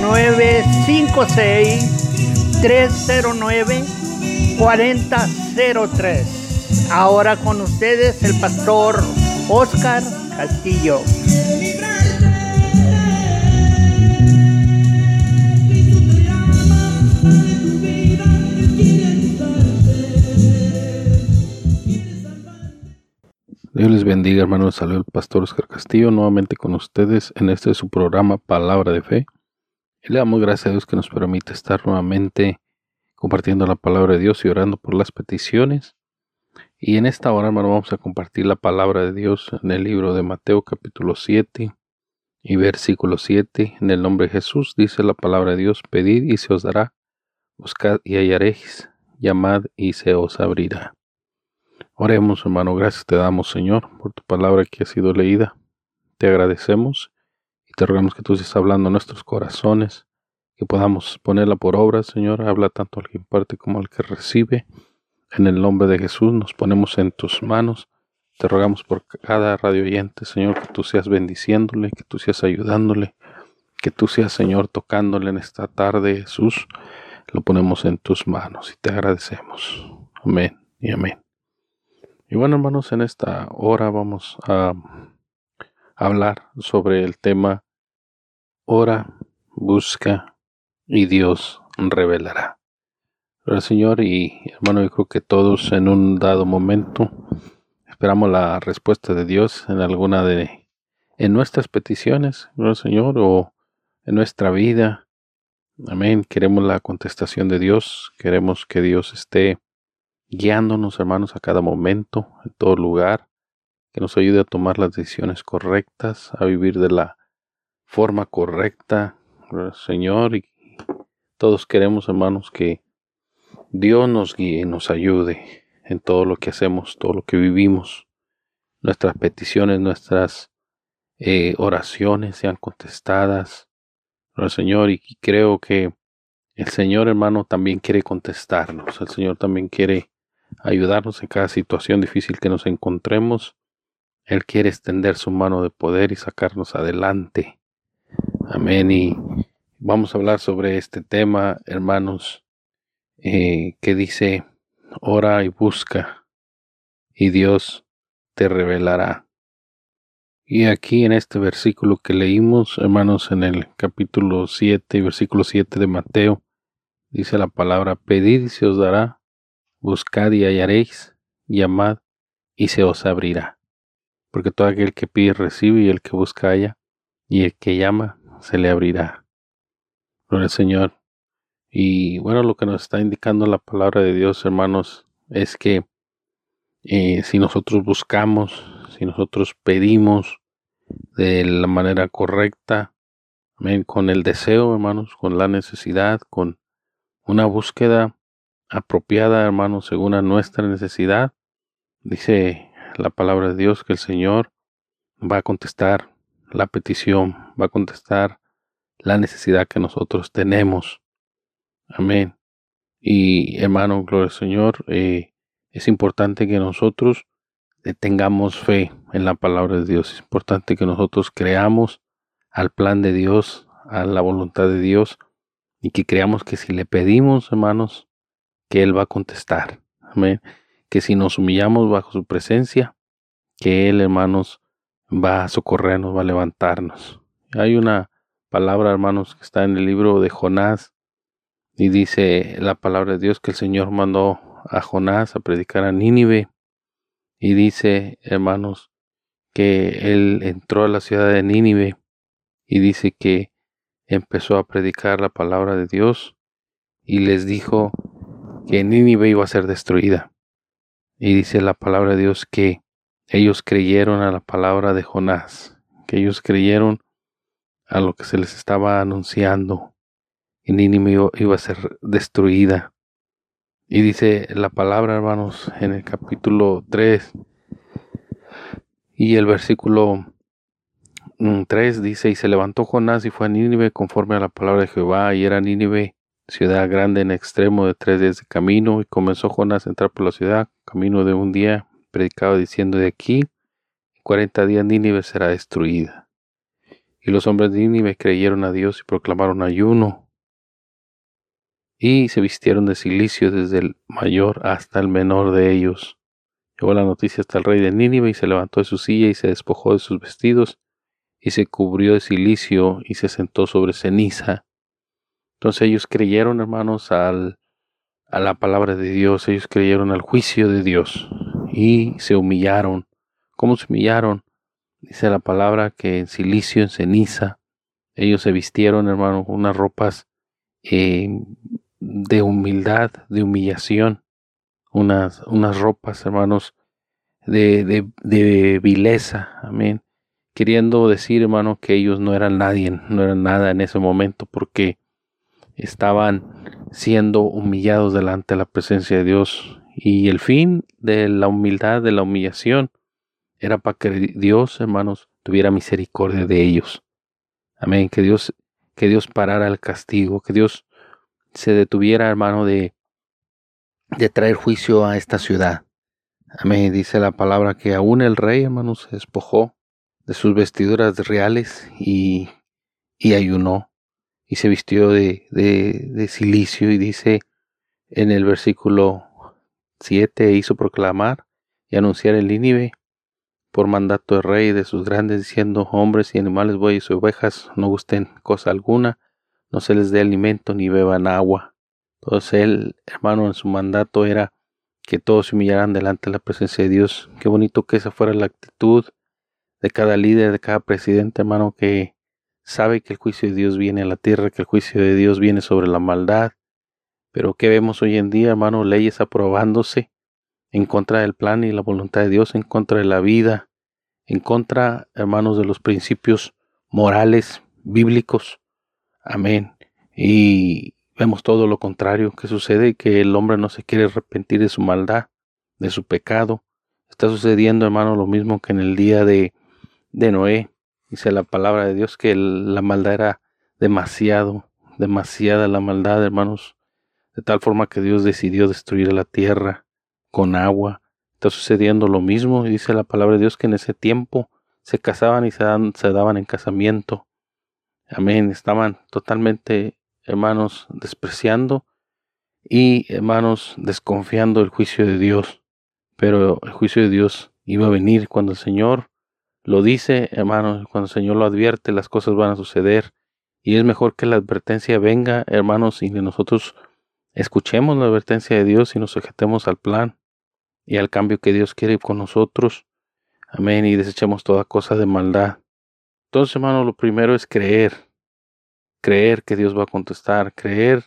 956-309-4003. Ahora con ustedes el pastor Oscar Castillo. Dios les bendiga, hermanos. Saludos el pastor Oscar Castillo nuevamente con ustedes en este su programa Palabra de Fe. Le damos gracias a Dios que nos permite estar nuevamente compartiendo la palabra de Dios y orando por las peticiones. Y en esta hora, hermano, vamos a compartir la palabra de Dios en el libro de Mateo capítulo 7 y versículo 7. En el nombre de Jesús dice la palabra de Dios, pedid y se os dará, buscad y hallaréis, llamad y se os abrirá. Oremos, hermano, gracias te damos, Señor, por tu palabra que ha sido leída. Te agradecemos te rogamos que tú estés hablando en nuestros corazones, que podamos ponerla por obra, Señor. Habla tanto al que imparte como al que recibe. En el nombre de Jesús nos ponemos en tus manos. Te rogamos por cada radio oyente, Señor, que tú seas bendiciéndole, que tú seas ayudándole, que tú seas, Señor, tocándole en esta tarde, Jesús. Lo ponemos en tus manos y te agradecemos. Amén y amén. Y bueno, hermanos, en esta hora vamos a hablar sobre el tema ora, busca y Dios revelará. Pero Señor y hermano, yo creo que todos en un dado momento esperamos la respuesta de Dios en alguna de en nuestras peticiones, ¿no, Señor? O en nuestra vida. Amén. Queremos la contestación de Dios. Queremos que Dios esté guiándonos, hermanos, a cada momento, en todo lugar, que nos ayude a tomar las decisiones correctas, a vivir de la forma correcta, Señor, y todos queremos, hermanos, que Dios nos guíe y nos ayude en todo lo que hacemos, todo lo que vivimos. Nuestras peticiones, nuestras eh, oraciones sean contestadas, Señor, y creo que el Señor, hermano, también quiere contestarnos. El Señor también quiere ayudarnos en cada situación difícil que nos encontremos. Él quiere extender su mano de poder y sacarnos adelante. Amén. Y vamos a hablar sobre este tema, hermanos, eh, que dice, ora y busca, y Dios te revelará. Y aquí en este versículo que leímos, hermanos, en el capítulo 7, versículo 7 de Mateo, dice la palabra, pedid y se os dará, buscad y hallaréis, llamad y se os abrirá. Porque todo aquel que pide recibe y el que busca halla, y el que llama se le abrirá. Gloria al Señor. Y bueno, lo que nos está indicando la palabra de Dios, hermanos, es que eh, si nosotros buscamos, si nosotros pedimos de la manera correcta, con el deseo, hermanos, con la necesidad, con una búsqueda apropiada, hermanos, según a nuestra necesidad. Dice la palabra de Dios que el Señor va a contestar la petición, va a contestar la necesidad que nosotros tenemos. Amén. Y hermano, gloria al Señor, eh, es importante que nosotros tengamos fe en la palabra de Dios. Es importante que nosotros creamos al plan de Dios, a la voluntad de Dios, y que creamos que si le pedimos, hermanos, que Él va a contestar. Amén. Que si nos humillamos bajo su presencia, que Él, hermanos, va a socorrernos, va a levantarnos. Hay una palabra, hermanos, que está en el libro de Jonás y dice la palabra de Dios que el Señor mandó a Jonás a predicar a Nínive y dice, hermanos, que él entró a la ciudad de Nínive y dice que empezó a predicar la palabra de Dios y les dijo que Nínive iba a ser destruida. Y dice la palabra de Dios que ellos creyeron a la palabra de Jonás, que ellos creyeron a lo que se les estaba anunciando. y Nínive iba a ser destruida. Y dice la palabra, hermanos, en el capítulo 3 y el versículo 3 mm, dice, y se levantó Jonás y fue a Nínive conforme a la palabra de Jehová, y era Nínive ciudad grande en extremo de tres días de camino, y comenzó Jonás a entrar por la ciudad, camino de un día, predicaba diciendo de aquí, cuarenta días Nínive será destruida. Y los hombres de Nínive creyeron a Dios y proclamaron ayuno y se vistieron de silicio desde el mayor hasta el menor de ellos. Llegó la noticia hasta el rey de Nínive y se levantó de su silla y se despojó de sus vestidos y se cubrió de silicio y se sentó sobre ceniza. Entonces ellos creyeron, hermanos, al, a la palabra de Dios, ellos creyeron al juicio de Dios y se humillaron. ¿Cómo se humillaron? Dice la palabra que en silicio, en ceniza, ellos se vistieron, hermanos, unas ropas eh, de humildad, de humillación, unas, unas ropas, hermanos, de, de, de vileza, amén. Queriendo decir, hermano, que ellos no eran nadie, no eran nada en ese momento, porque estaban siendo humillados delante de la presencia de Dios. Y el fin de la humildad, de la humillación, era para que Dios, hermanos, tuviera misericordia de ellos. Amén. Que Dios, que Dios parara el castigo, que Dios se detuviera, hermano, de, de traer juicio a esta ciudad. Amén. Dice la palabra que aún el rey, hermano, se despojó de sus vestiduras reales y, y ayunó y se vistió de, de, de silicio y dice en el versículo 7 hizo proclamar y anunciar el Nínive por mandato del rey de sus grandes diciendo hombres y animales, bueyes y ovejas no gusten cosa alguna no se les dé alimento ni beban agua. Entonces él, hermano, en su mandato era que todos se humillaran delante de la presencia de Dios. Qué bonito que esa fuera la actitud de cada líder, de cada presidente, hermano, que sabe que el juicio de Dios viene a la tierra, que el juicio de Dios viene sobre la maldad. Pero ¿qué vemos hoy en día, hermano? Leyes aprobándose en contra del plan y la voluntad de Dios, en contra de la vida, en contra, hermanos, de los principios morales bíblicos. Amén. Y vemos todo lo contrario que sucede, que el hombre no se quiere arrepentir de su maldad, de su pecado. Está sucediendo, hermano, lo mismo que en el día de, de Noé. Dice la palabra de Dios que la maldad era demasiado, demasiada la maldad, hermanos, de tal forma que Dios decidió destruir la tierra con agua. Está sucediendo lo mismo, y dice la palabra de Dios que en ese tiempo se casaban y se, daban en casamiento Amén. Estaban totalmente, hermanos, despreciando y, hermanos, desconfiando del juicio de Dios. Pero el juicio de Dios iba a venir cuando el Señor lo dice, hermanos, cuando el Señor lo advierte, las cosas van a suceder. Y es mejor que la advertencia venga, hermanos, y que nosotros escuchemos la advertencia de Dios y nos sujetemos al plan y al cambio que Dios quiere con nosotros. Amén. Y desechemos toda cosa de maldad. Entonces, hermano, lo primero es creer. Creer que Dios va a contestar. Creer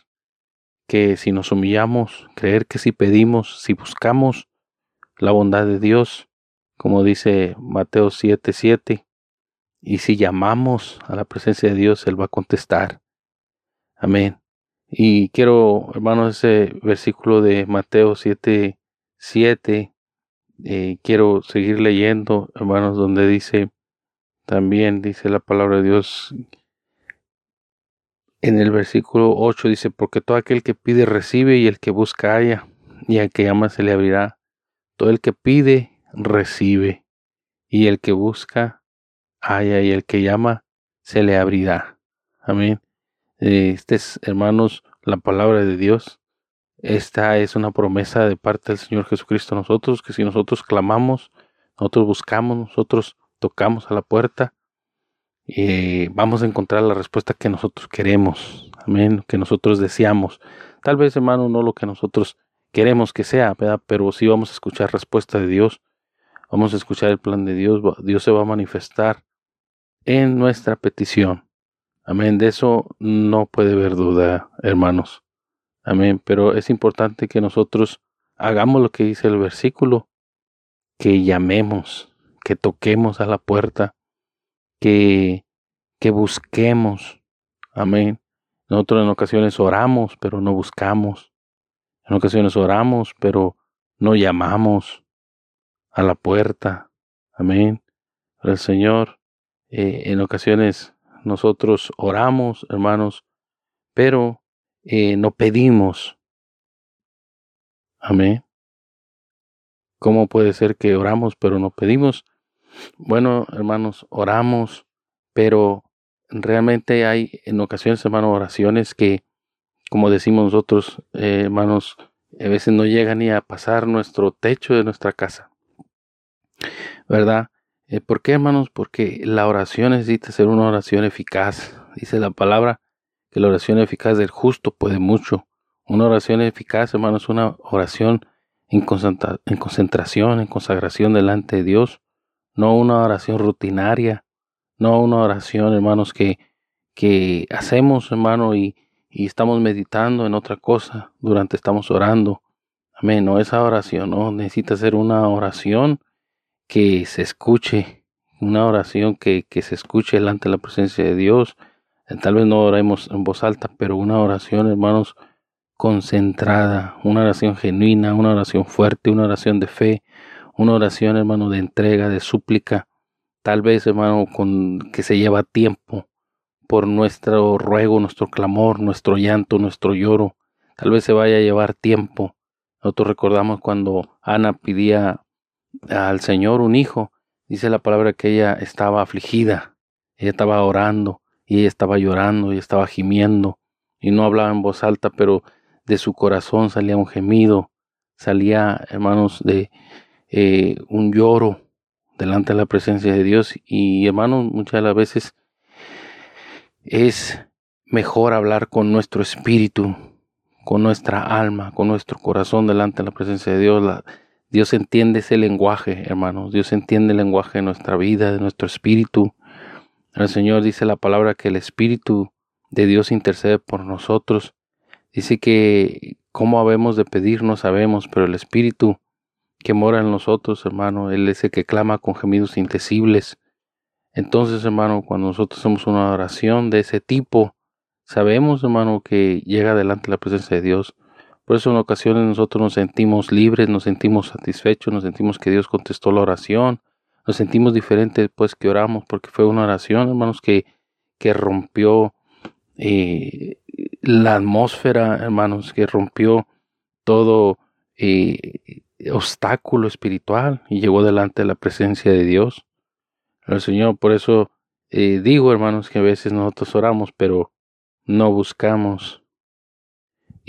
que si nos humillamos, creer que si pedimos, si buscamos la bondad de Dios, como dice Mateo 7:7, 7, y si llamamos a la presencia de Dios, Él va a contestar. Amén. Y quiero, hermanos, ese versículo de Mateo 7:7, 7, eh, quiero seguir leyendo, hermanos, donde dice, también dice la palabra de Dios en el versículo 8 dice, porque todo aquel que pide recibe y el que busca halla, y al que llama se le abrirá. Todo el que pide recibe, y el que busca halla, y el que llama se le abrirá. Amén. Este es, hermanos, la palabra de Dios. Esta es una promesa de parte del Señor Jesucristo a nosotros, que si nosotros clamamos, nosotros buscamos, nosotros tocamos a la puerta, y vamos a encontrar la respuesta que nosotros queremos, amén, que nosotros deseamos. Tal vez, hermano, no lo que nosotros queremos que sea, pero sí vamos a escuchar respuesta de Dios, vamos a escuchar el plan de Dios, Dios se va a manifestar en nuestra petición. Amén, de eso no puede haber duda, hermanos. Amén, pero es importante que nosotros hagamos lo que dice el versículo, que llamemos, que toquemos a la puerta, que, que busquemos. Amén. Nosotros en ocasiones oramos, pero no buscamos. En ocasiones oramos, pero no llamamos a la puerta. Amén. el Señor, eh, en ocasiones nosotros oramos, hermanos, pero eh, no pedimos. Amén. ¿Cómo puede ser que oramos pero no pedimos? Bueno, hermanos, oramos, pero realmente hay en ocasiones, hermanos, oraciones que, como decimos nosotros, eh, hermanos, a veces no llegan ni a pasar nuestro techo de nuestra casa. ¿Verdad? Eh, ¿Por qué, hermanos? Porque la oración necesita ser una oración eficaz. Dice la palabra que la oración eficaz del justo puede mucho. Una oración eficaz, hermanos, es una oración en, concentración, en consagración delante de Dios, no una oración rutinaria, no una oración, hermanos, que, que hacemos, hermano, y, y estamos meditando en otra cosa durante estamos orando. Amén, no esa oración, no, necesita ser una oración que se escuche, una oración que, que se escuche delante de la presencia de Dios, Tal vez no oremos en voz alta, pero una oración, hermanos, concentrada, una oración genuina, una oración fuerte, una oración de fe, una oración, hermano, de entrega, de súplica, tal vez, hermano, con que se lleva tiempo por nuestro ruego, nuestro clamor, nuestro llanto, nuestro lloro. Tal vez se vaya a llevar tiempo. Nosotros recordamos cuando Ana pedía al Señor un hijo, dice la palabra que ella estaba afligida, ella estaba orando, y ella estaba llorando y estaba gimiendo y no hablaba en voz alta, pero de su corazón salía un gemido, salía, hermanos, de eh, un lloro delante de la presencia de Dios y hermanos, muchas de las veces es mejor hablar con nuestro espíritu, con nuestra alma, con nuestro corazón delante de la presencia de Dios. Dios entiende ese lenguaje, hermanos. Dios entiende el lenguaje de nuestra vida, de nuestro espíritu. El Señor dice la palabra que el Espíritu de Dios intercede por nosotros. Dice que cómo habemos de pedir no sabemos, pero el Espíritu que mora en nosotros, hermano, Él es el que clama con gemidos indecibles. Entonces, hermano, cuando nosotros hacemos una oración de ese tipo, sabemos, hermano, que llega delante la presencia de Dios. Por eso en ocasiones nosotros nos sentimos libres, nos sentimos satisfechos, nos sentimos que Dios contestó la oración, nos sentimos diferentes después que oramos, porque fue una oración, hermanos, que, que rompió eh, la atmósfera, hermanos, que rompió todo eh, obstáculo espiritual y llegó delante de la presencia de Dios. El Señor, por eso eh, digo, hermanos, que a veces nosotros oramos, pero no buscamos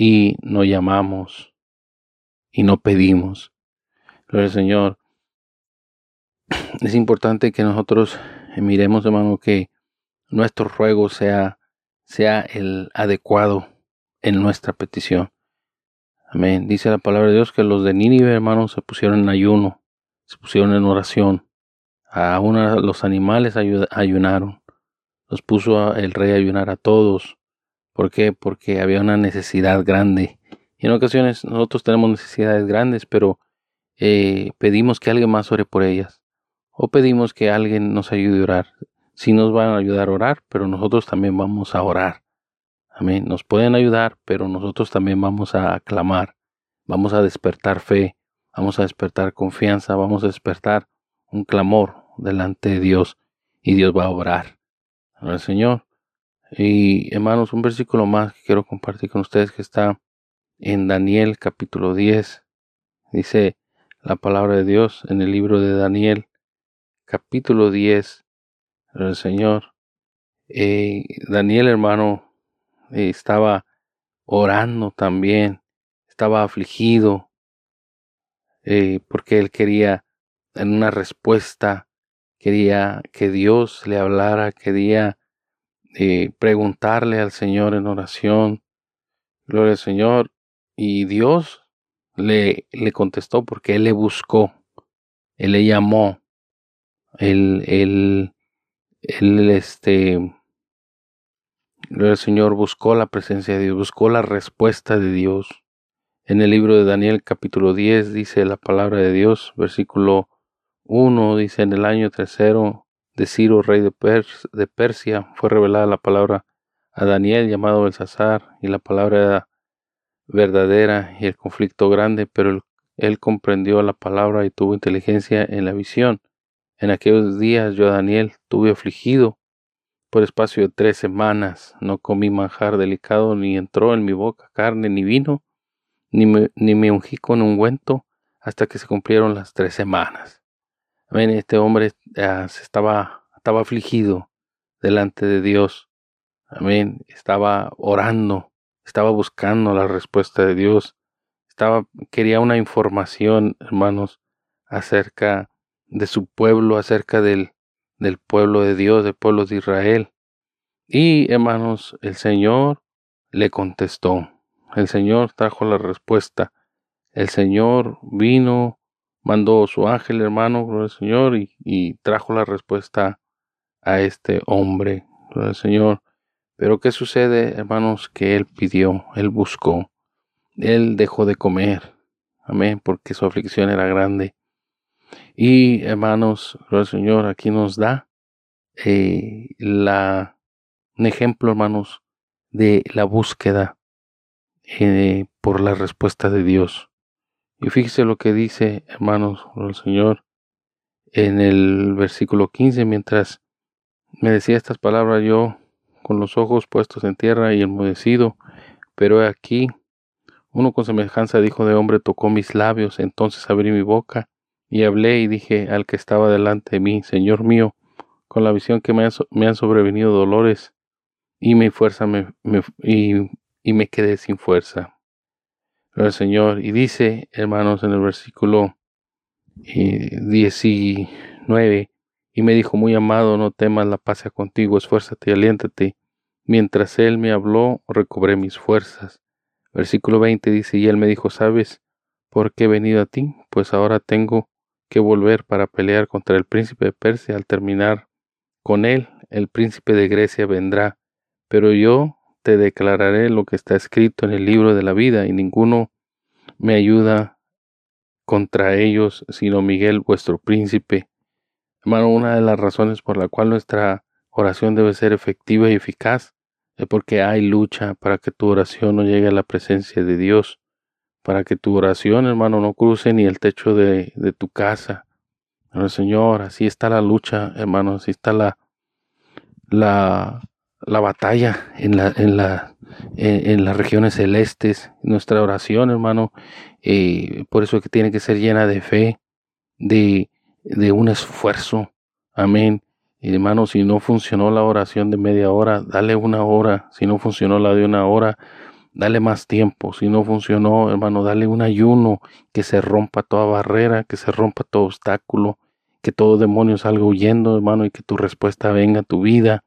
y no llamamos y no pedimos. Gloria al Señor es importante que nosotros miremos, hermano, que nuestro ruego sea, sea el adecuado en nuestra petición. Amén. Dice la palabra de Dios que los de Nínive, hermanos, se pusieron en ayuno, se pusieron en oración. Aún los animales ayunaron. Los puso el rey a ayunar a todos. ¿Por qué? Porque había una necesidad grande. Y en ocasiones nosotros tenemos necesidades grandes, pero eh, pedimos que alguien más ore por ellas o pedimos que alguien nos ayude a orar. Sí nos van a ayudar a orar, pero nosotros también vamos a orar. Amén. Nos pueden ayudar, pero nosotros también vamos a clamar. Vamos a despertar fe, vamos a despertar confianza, vamos a despertar un clamor delante de Dios y Dios va a orar. Al Señor. Y hermanos, un versículo más que quiero compartir con ustedes que está en Daniel capítulo 10. Dice la palabra de Dios en el libro de Daniel capítulo 10 del Señor. Eh, Daniel, hermano, eh, estaba orando también, estaba afligido, eh, porque él quería en una respuesta, quería que Dios le hablara, quería preguntarle al Señor en oración. Gloria al Señor. Y Dios le, le contestó porque Él le buscó, Él le llamó, el, el, el, este, el Señor buscó la presencia de Dios, buscó la respuesta de Dios. En el libro de Daniel capítulo 10 dice la palabra de Dios, versículo 1, dice en el año tercero de Ciro, rey de, de Persia, fue revelada la palabra a Daniel llamado Belsasar, y la palabra era verdadera y el conflicto grande, pero él, comprendió la palabra y tuvo inteligencia en la visión. En aquellos días yo, Daniel, tuve afligido por espacio de tres semanas. No comí manjar delicado, ni entró en mi boca carne ni vino, ni me, ni me ungí con ungüento hasta que se cumplieron las tres semanas. Amén. Este hombre ah, estaba, estaba afligido delante de Dios. Amén. Estaba orando, estaba buscando la respuesta de Dios. Estaba, quería una información, hermanos, acerca de su pueblo, acerca del, del pueblo de Dios, del pueblo de Israel. Y, hermanos, el Señor le contestó. El Señor trajo la respuesta. El Señor vino, mandó su ángel, hermano, el Señor, y, trajo la respuesta a este hombre, el Señor. Pero ¿qué sucede, hermanos? Que él pidió, él buscó, él dejó de comer. Amén, porque su aflicción era grande. Y, hermanos, el Señor aquí nos da eh, la, un ejemplo, hermanos, de la búsqueda eh, por la respuesta de Dios. Y fíjese lo que dice, hermanos, el Señor en el versículo 15, mientras me decía estas palabras yo con los ojos puestos en tierra y enmudecido, pero aquí uno con semejanza dijo de hombre tocó mis labios, entonces abrí mi boca y hablé y dije al que estaba delante de mí, Señor mío, con la visión que me, han sobrevenido dolores y mi fuerza me, y me quedé sin fuerza el Señor. Y dice, hermanos, en el versículo 19, eh, y me dijo, muy amado, no temas, la paz contigo, esfuérzate y aliéntate. Mientras él me habló, recobré mis fuerzas. Versículo 20 dice, y él me dijo, ¿sabes por qué he venido a ti? Pues ahora tengo que volver para pelear contra el príncipe de Persia. Al terminar con él, el príncipe de Grecia vendrá. Pero yo te declararé lo que está escrito en el libro de la vida, y ninguno me ayuda contra ellos, sino Miguel, vuestro príncipe. Hermano, una de las razones por la cual nuestra oración debe ser efectiva y eficaz es porque hay lucha para que tu oración no llegue a la presencia de Dios, para que tu oración, hermano, no cruce ni el techo de, tu casa. Señor, así está la lucha, hermano, así está la, la, la batalla en, la, en, la, en, las regiones celestes, nuestra oración, hermano, eh, por eso es que tiene que ser llena de fe, de, de un esfuerzo. Amén. Hermano, si no funcionó la oración de media hora, dale una hora. Si no funcionó la de una hora, dale más tiempo. Si no funcionó, hermano, dale un ayuno, que se rompa toda barrera, que se rompa todo obstáculo, que todo demonio salga huyendo, hermano, y que tu respuesta venga a tu vida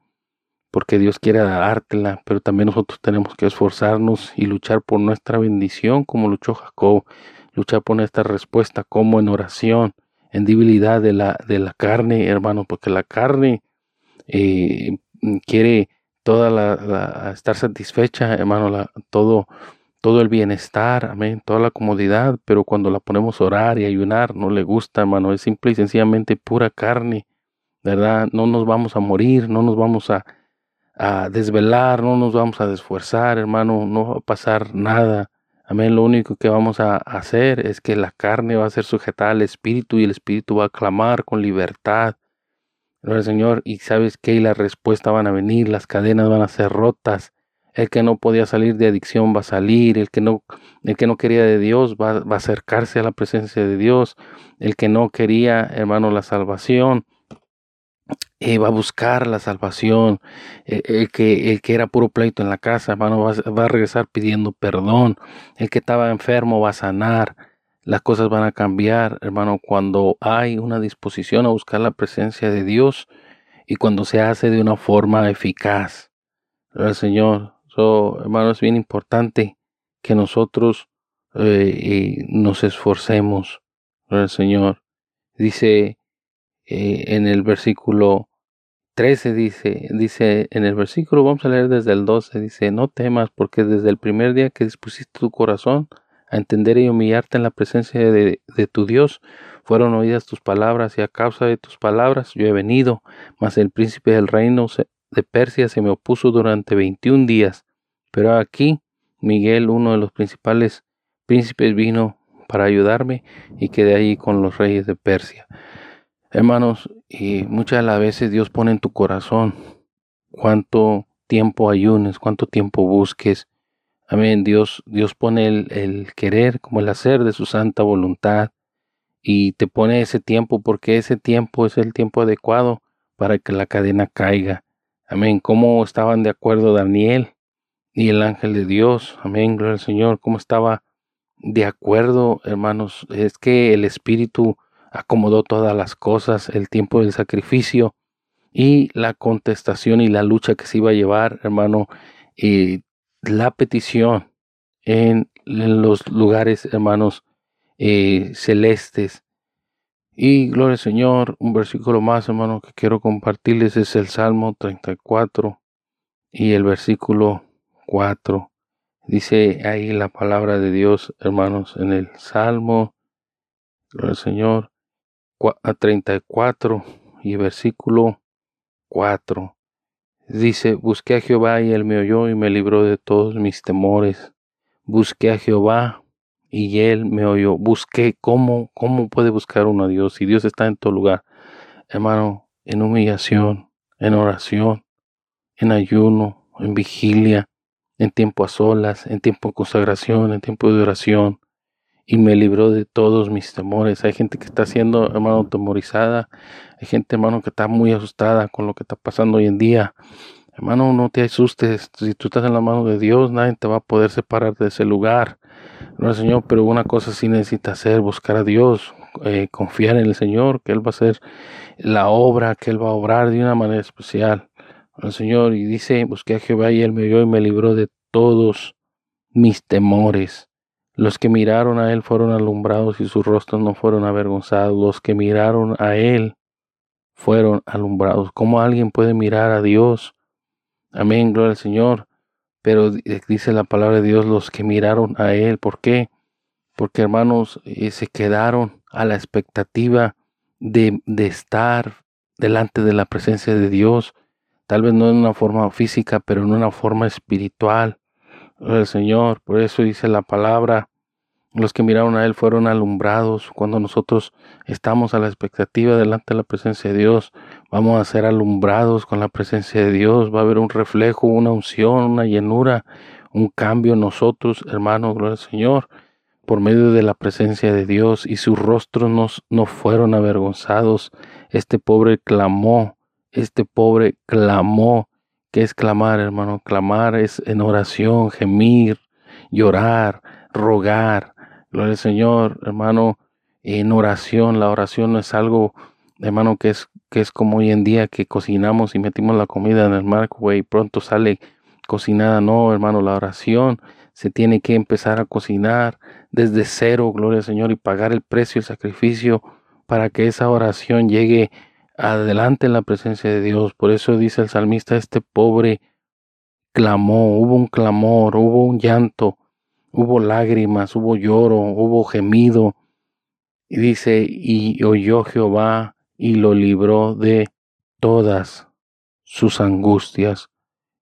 porque Dios quiere dártela, pero también nosotros tenemos que esforzarnos y luchar por nuestra bendición, como luchó Jacob, luchar por nuestra respuesta, como en oración, en debilidad de la, de la carne, hermano, porque la carne eh, quiere toda la, estar satisfecha, hermano, la, todo, todo el bienestar, amén, toda la comodidad, pero cuando la ponemos a orar y ayunar, no le gusta, hermano, es simple y sencillamente pura carne, ¿verdad? No nos vamos a morir, no nos vamos a, a desvelar, no nos vamos a desfuerzar, hermano, no va a pasar nada. Amén, lo único que vamos a hacer es que la carne va a ser sujetada al espíritu y el espíritu va a clamar con libertad. el Señor, y sabes que la respuesta van a venir, las cadenas van a ser rotas. El que no podía salir de adicción va a salir, el que no, el que no quería de Dios va, va a acercarse a la presencia de Dios, el que no quería, hermano, la salvación eh, va a buscar la salvación. Eh, el, que, el que era puro pleito en la casa, hermano, va, va, a regresar pidiendo perdón. El que estaba enfermo va a sanar. Las cosas van a cambiar, hermano, cuando hay una disposición a buscar la presencia de Dios y cuando se hace de una forma eficaz. El Señor, hermano, es bien importante que nosotros eh, nos esforcemos. El Señor dice en el versículo 13 dice, dice en el versículo, vamos a leer desde el 12, dice, no temas porque desde el primer día que dispusiste tu corazón a entender y humillarte en la presencia de, de tu Dios, fueron oídas tus palabras y a causa de tus palabras yo he venido, mas el príncipe del reino de Persia se me opuso durante 21 días, pero aquí Miguel, uno de los principales príncipes, vino para ayudarme y quedé ahí con los reyes de Persia. Hermanos, y muchas las veces Dios pone en tu corazón cuánto tiempo ayunes, cuánto tiempo busques. Amén. Dios, Dios pone el, el querer como el hacer de su santa voluntad y te pone ese tiempo porque ese tiempo es el tiempo adecuado para que la cadena caiga. Amén. ¿Cómo estaban de acuerdo Daniel y el ángel de Dios? Amén. Gloria al Señor. ¿Cómo estaba de acuerdo, hermanos? Es que el Espíritu acomodó todas las cosas, el tiempo del sacrificio y la contestación y la lucha que se iba a llevar, hermano, y la petición en, los lugares, hermanos, eh, celestes. Y gloria al Señor, un versículo más, hermano, que quiero compartirles es el Salmo 34 y el versículo 4. Dice ahí la palabra de Dios, hermanos, en el Salmo, gloria al Señor, 34 y versículo 4. Dice, busqué a Jehová y él me oyó y me libró de todos mis temores. Busqué a Jehová y él me oyó. Busqué cómo, cómo puede buscar uno a Dios si Dios está en todo lugar. Hermano, en humillación, en oración, en ayuno, en vigilia, en tiempo a solas, en tiempo de consagración, en tiempo de oración, y me libró de todos mis temores. Hay gente que está siendo, hermano, temorizada. Hay gente, hermano, que está muy asustada con lo que está pasando hoy en día. Hermano, no te asustes. Si tú estás en la mano de Dios, nadie te va a poder separar de ese lugar. No, Señor, pero una cosa sí necesita hacer, buscar a Dios, eh, confiar en el Señor, que Él va a hacer la obra, que Él va a obrar de una manera especial. El Señor, y dice, busqué a Jehová y Él me oyó y me libró de todos mis temores. Los que miraron a él fueron alumbrados y sus rostros no fueron avergonzados. Los que miraron a él fueron alumbrados. ¿Cómo alguien puede mirar a Dios? Amén, gloria al Señor. Pero dice la palabra de Dios, los que miraron a él. ¿Por qué? Porque hermanos, eh, se quedaron a la expectativa de, de estar delante de la presencia de Dios. Tal vez no en una forma física, pero en una forma espiritual el Señor. Por eso dice la palabra, los que miraron a Él fueron alumbrados. Cuando nosotros estamos a la expectativa delante de la presencia de Dios, vamos a ser alumbrados con la presencia de Dios. Va a haber un reflejo, una unción, una llenura, un cambio en nosotros, hermanos, gloria al Señor, por medio de la presencia de Dios. Y sus rostros no, no fueron avergonzados. Este pobre clamó, este pobre clamó ¿Qué es clamar, hermano? Clamar es en oración, gemir, llorar, rogar. Gloria al Señor, hermano, en oración. La oración no es algo, hermano, que es, que es como hoy en día que cocinamos y metimos la comida en el marco y pronto sale cocinada. No, hermano, la oración se tiene que empezar a cocinar desde cero, gloria al Señor, y pagar el precio, el sacrificio para que esa oración llegue adelante en la presencia de Dios. Por eso dice el salmista, este pobre clamó, hubo un clamor, hubo un llanto, hubo lágrimas, hubo lloro, hubo gemido. Y dice, y oyó Jehová y lo libró de todas sus angustias.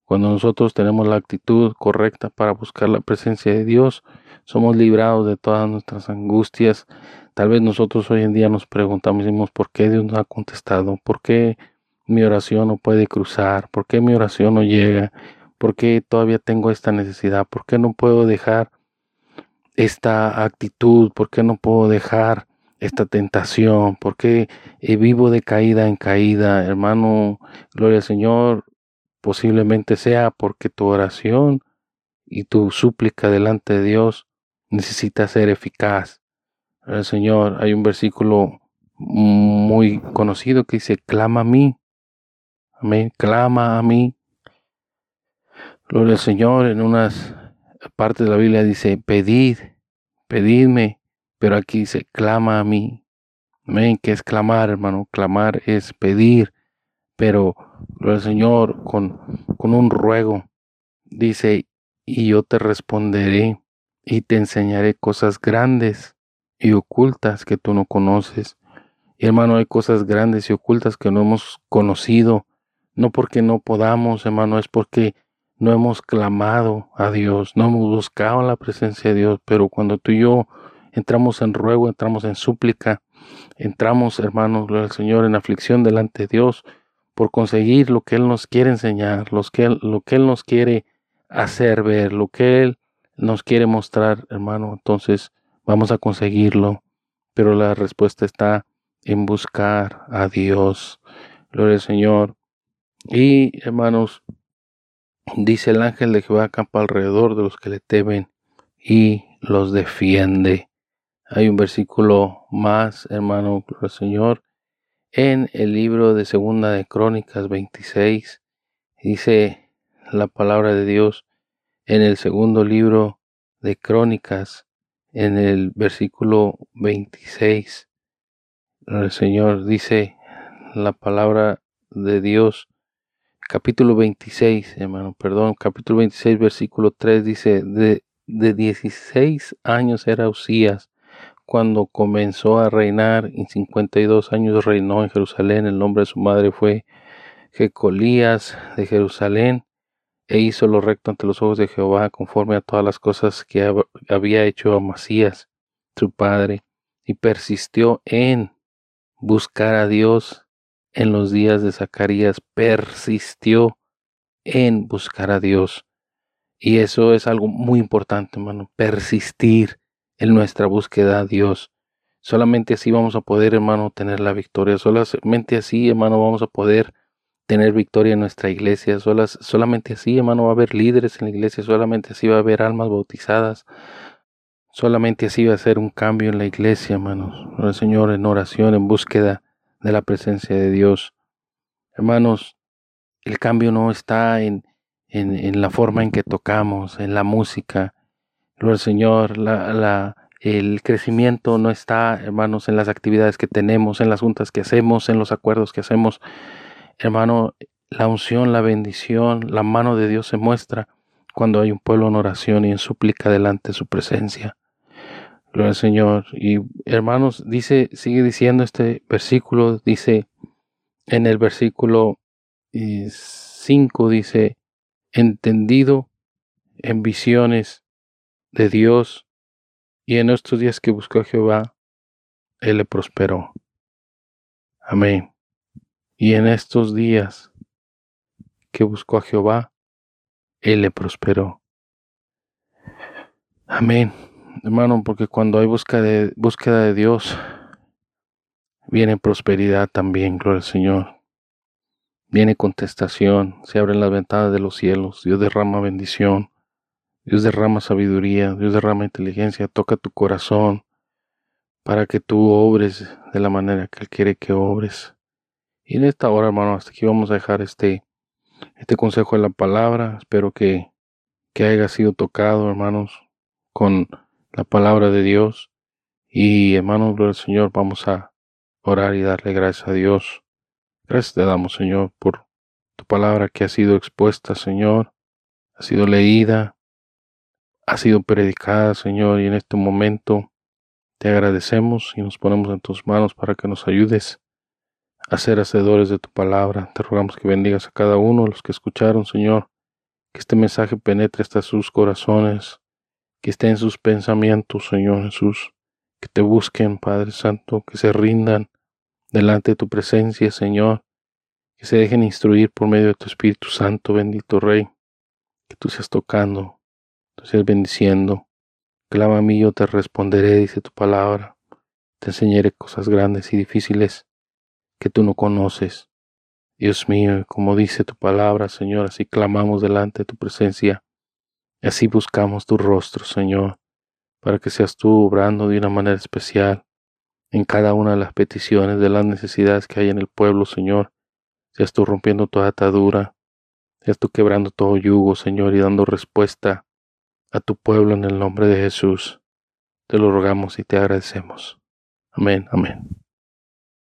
Cuando nosotros tenemos la actitud correcta para buscar la presencia de Dios, somos librados de todas nuestras angustias, Tal vez nosotros hoy en día nos preguntamos, ¿por qué Dios no ha contestado? ¿Por qué mi oración no puede cruzar? ¿Por qué mi oración no llega? ¿Por qué todavía tengo esta necesidad? ¿Por qué no puedo dejar esta actitud? ¿Por qué no puedo dejar esta tentación? ¿Por qué eh, vivo de caída en caída? Hermano, gloria al Señor, posiblemente sea porque tu oración y tu súplica delante de Dios necesita ser eficaz el Señor. Hay un versículo muy conocido que dice, clama a mí. Amén. Clama a mí. Gloria al Señor. En unas partes de la Biblia dice, pedid, pedidme. Pero aquí dice, clama a mí. Amén. ¿Qué es clamar, hermano? Clamar es pedir. Pero, gloria al Señor, con, con un ruego. Dice, y yo te responderé y te enseñaré cosas grandes y ocultas que tú no conoces. Hermano, hay cosas grandes y ocultas que no hemos conocido. No porque no podamos, hermano, es porque no hemos clamado a Dios, no hemos buscado la presencia de Dios, pero cuando tú y yo entramos en ruego, entramos en súplica, entramos, hermanos, gloria al Señor, en aflicción delante de Dios por conseguir lo que Él nos quiere enseñar, lo que Él nos quiere hacer ver, lo que Él nos quiere mostrar, hermano. Entonces vamos a conseguirlo, pero la respuesta está en buscar a Dios. Gloria al Señor. Y, hermanos, dice el ángel de Jehová acampa alrededor de los que le temen y los defiende. Hay un versículo más, hermano, gloria al Señor, en el libro de Segunda de Crónicas 26. Dice la palabra de Dios en el segundo libro de Crónicas, en el versículo 26. El Señor dice la palabra de Dios, capítulo 26, hermano, perdón, capítulo 26, versículo 3 dice, de, de 16 años era Usías cuando comenzó a reinar y 52 años reinó en Jerusalén. El nombre de su madre fue Jecolías de Jerusalén e hizo lo recto ante los ojos de Jehová conforme a todas las cosas que había hecho Amasías, su padre, y persistió en buscar a Dios en los días de Zacarías, persistió en buscar a Dios. Y eso es algo muy importante, hermano, persistir en nuestra búsqueda a Dios. Solamente así vamos a poder, hermano, tener la victoria. Solamente así, hermano, vamos a poder tener victoria en nuestra iglesia. solamente así, hermano, va a haber líderes en la iglesia. Solamente así va a haber almas bautizadas. Solamente así va a ser un cambio en la iglesia, hermanos. El Señor en oración, en búsqueda de la presencia de Dios. Hermanos, el cambio no está en, en, la forma en que tocamos, en la música. El Señor, la, la, el crecimiento no está, hermanos, en las actividades que tenemos, en las juntas que hacemos, en los acuerdos que hacemos. Hermano, la unción, la bendición, la mano de Dios se muestra cuando hay un pueblo en oración y en súplica delante de su presencia. Gloria al Señor. Y hermanos, dice, sigue diciendo este versículo, dice en el versículo 5, eh, dice, entendido en visiones de Dios, y en estos días que buscó a Jehová, Él le prosperó. Amén. Y en estos días que buscó a Jehová, Él le prosperó. Amén hermano, porque cuando hay búsqueda de, Dios, viene prosperidad también, gloria al Señor. Viene contestación, se abren las ventanas de los cielos, Dios derrama bendición, Dios derrama sabiduría, Dios derrama inteligencia, toca tu corazón para que tú obres de la manera que Él quiere que obres. Y en esta hora, hermano, hasta aquí vamos a dejar este, este consejo de la palabra. Espero que, que haya sido tocado, hermanos, con la palabra de Dios. Y hermanos, gloria al Señor, vamos a orar y darle gracias a Dios. Gracias te damos, Señor, por tu palabra que ha sido expuesta, Señor, ha sido leída, ha sido predicada, Señor, y en este momento te agradecemos y nos ponemos en tus manos para que nos ayudes a ser hacedores de tu palabra. Te rogamos que bendigas a cada uno de los que escucharon, Señor, que este mensaje penetre hasta sus corazones, que esté en sus pensamientos, Señor Jesús, que te busquen, Padre Santo, que se rindan delante de tu presencia, Señor, que se dejen instruir por medio de tu Espíritu Santo, bendito Rey, que tú seas tocando, tú seas bendiciendo. Clama a mí, yo te responderé, dice tu palabra. Te enseñaré cosas grandes y difíciles que tú no conoces. Dios mío, como dice tu palabra, Señor, así clamamos delante de tu presencia así buscamos tu rostro, Señor, para que seas tú obrando de una manera especial en cada una de las peticiones, de las necesidades que hay en el pueblo, Señor. Seas tú rompiendo toda atadura, seas tú quebrando todo yugo, Señor, y dando respuesta a tu pueblo en el nombre de Jesús. Te lo rogamos y te agradecemos. Amén, amén.